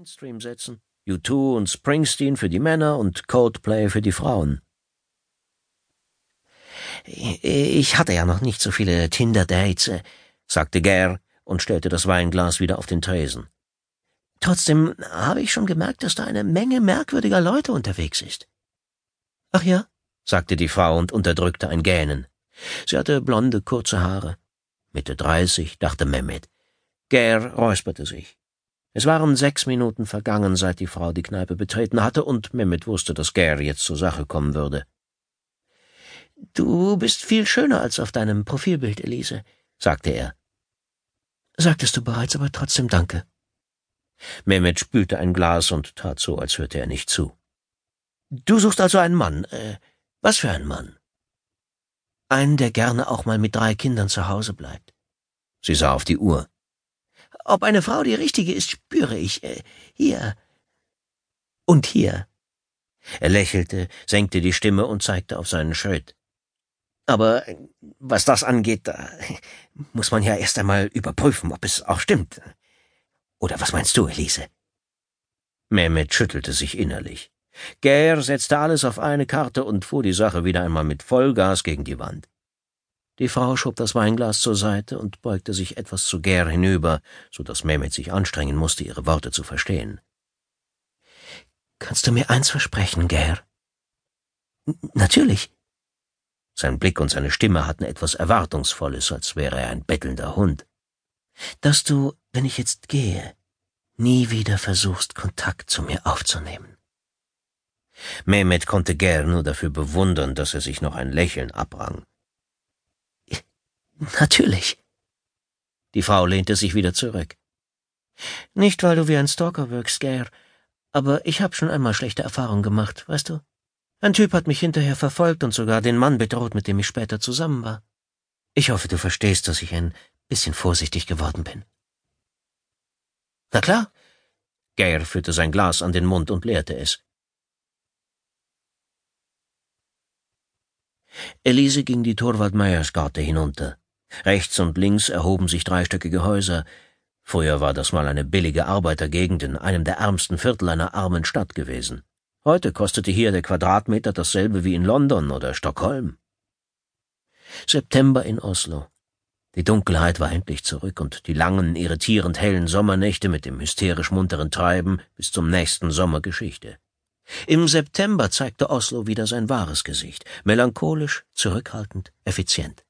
Mainstream setzen. U2 und Springsteen für die Männer und Coldplay für die Frauen. Ich hatte ja noch nicht so viele Tinder-Dates, äh, sagte Gare und stellte das Weinglas wieder auf den Tresen. Trotzdem habe ich schon gemerkt, dass da eine Menge merkwürdiger Leute unterwegs ist. Ach ja, sagte die Frau und unterdrückte ein Gähnen. Sie hatte blonde, kurze Haare. Mitte dreißig, dachte Mehmet. Gare räusperte sich. Es waren sechs Minuten vergangen, seit die Frau die Kneipe betreten hatte, und Mehmet wusste, dass Gare jetzt zur Sache kommen würde. Du bist viel schöner als auf deinem Profilbild, Elise, sagte er. Sagtest du bereits, aber trotzdem danke. Mehmet spülte ein Glas und tat so, als hörte er nicht zu. Du suchst also einen Mann. Äh, was für einen Mann? Einen, der gerne auch mal mit drei Kindern zu Hause bleibt. Sie sah auf die Uhr. Ob eine Frau die richtige ist, spüre ich. Äh, hier. Und hier. Er lächelte, senkte die Stimme und zeigte auf seinen Schritt. Aber was das angeht, da muss man ja erst einmal überprüfen, ob es auch stimmt. Oder was meinst du, Elise? Mehmet schüttelte sich innerlich. Gär setzte alles auf eine Karte und fuhr die Sache wieder einmal mit Vollgas gegen die Wand. Die Frau schob das Weinglas zur Seite und beugte sich etwas zu Gär hinüber, so dass Mehmet sich anstrengen musste, ihre Worte zu verstehen. Kannst du mir eins versprechen, Gär? Natürlich. Sein Blick und seine Stimme hatten etwas Erwartungsvolles, als wäre er ein bettelnder Hund. Dass du, wenn ich jetzt gehe, nie wieder versuchst, Kontakt zu mir aufzunehmen. Mehmet konnte Gär nur dafür bewundern, dass er sich noch ein Lächeln abrang. Natürlich. Die Frau lehnte sich wieder zurück. Nicht, weil du wie ein Stalker wirkst, Gare, aber ich hab schon einmal schlechte Erfahrungen gemacht, weißt du? Ein Typ hat mich hinterher verfolgt und sogar den Mann bedroht, mit dem ich später zusammen war. Ich hoffe, du verstehst, dass ich ein bisschen vorsichtig geworden bin. Na klar. Gare führte sein Glas an den Mund und leerte es. Elise ging die Torwald-Meyers-Garte hinunter. Rechts und links erhoben sich dreistöckige Häuser. Früher war das mal eine billige Arbeitergegend in einem der ärmsten Viertel einer armen Stadt gewesen. Heute kostete hier der Quadratmeter dasselbe wie in London oder Stockholm. September in Oslo. Die Dunkelheit war endlich zurück und die langen, irritierend hellen Sommernächte mit dem hysterisch munteren Treiben bis zum nächsten Sommer Geschichte. Im September zeigte Oslo wieder sein wahres Gesicht, melancholisch, zurückhaltend, effizient.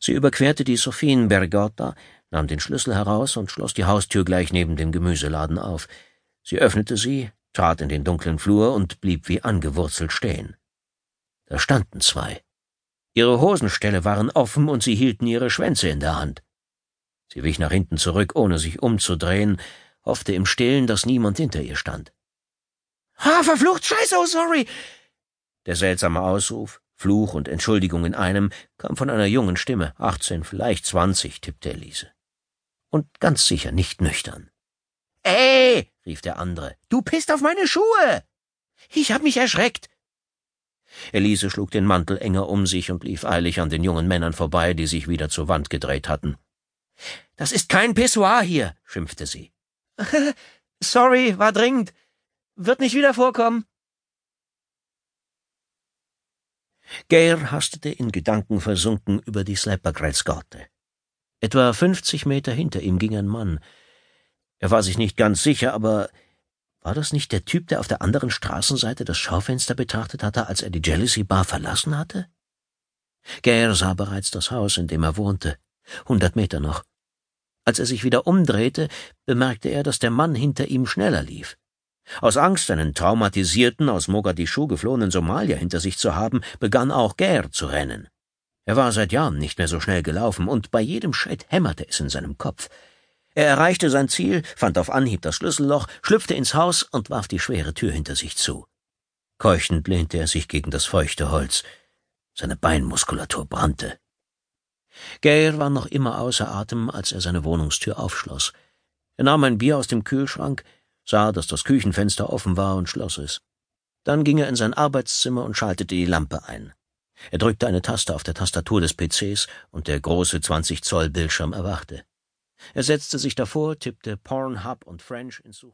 Sie überquerte die Sophienbergata, nahm den Schlüssel heraus und schloss die Haustür gleich neben dem Gemüseladen auf. Sie öffnete sie, trat in den dunklen Flur und blieb wie angewurzelt stehen. Da standen zwei. Ihre Hosenställe waren offen und sie hielten ihre Schwänze in der Hand. Sie wich nach hinten zurück, ohne sich umzudrehen, hoffte im Stillen, dass niemand hinter ihr stand. Ah, verflucht Scheiße, oh sorry! Der seltsame Ausruf, Fluch und Entschuldigung in einem, kam von einer jungen Stimme, achtzehn, vielleicht zwanzig, tippte Elise. Und ganz sicher nicht nüchtern. Ey, rief der andere, du pisst auf meine Schuhe! Ich hab mich erschreckt. Elise schlug den Mantel enger um sich und lief eilig an den jungen Männern vorbei, die sich wieder zur Wand gedreht hatten. Das ist kein Pissoir hier, schimpfte sie. Sorry, war dringend. Wird nicht wieder vorkommen. Geir hastete in Gedanken versunken über die Sleppergrelsgate. Etwa fünfzig Meter hinter ihm ging ein Mann. Er war sich nicht ganz sicher, aber war das nicht der Typ, der auf der anderen Straßenseite das Schaufenster betrachtet hatte, als er die Jealousy Bar verlassen hatte? Geir sah bereits das Haus, in dem er wohnte. Hundert Meter noch. Als er sich wieder umdrehte, bemerkte er, dass der Mann hinter ihm schneller lief. Aus Angst, einen traumatisierten, aus Mogadischu geflohenen Somalier hinter sich zu haben, begann auch Gär zu rennen. Er war seit Jahren nicht mehr so schnell gelaufen, und bei jedem Schritt hämmerte es in seinem Kopf. Er erreichte sein Ziel, fand auf Anhieb das Schlüsselloch, schlüpfte ins Haus und warf die schwere Tür hinter sich zu. Keuchend lehnte er sich gegen das feuchte Holz. Seine Beinmuskulatur brannte. Geir war noch immer außer Atem, als er seine Wohnungstür aufschloss. Er nahm ein Bier aus dem Kühlschrank, sah, dass das Küchenfenster offen war und schloss es. Dann ging er in sein Arbeitszimmer und schaltete die Lampe ein. Er drückte eine Taste auf der Tastatur des PCs und der große 20 Zoll Bildschirm erwachte. Er setzte sich davor, tippte Pornhub und French ins Such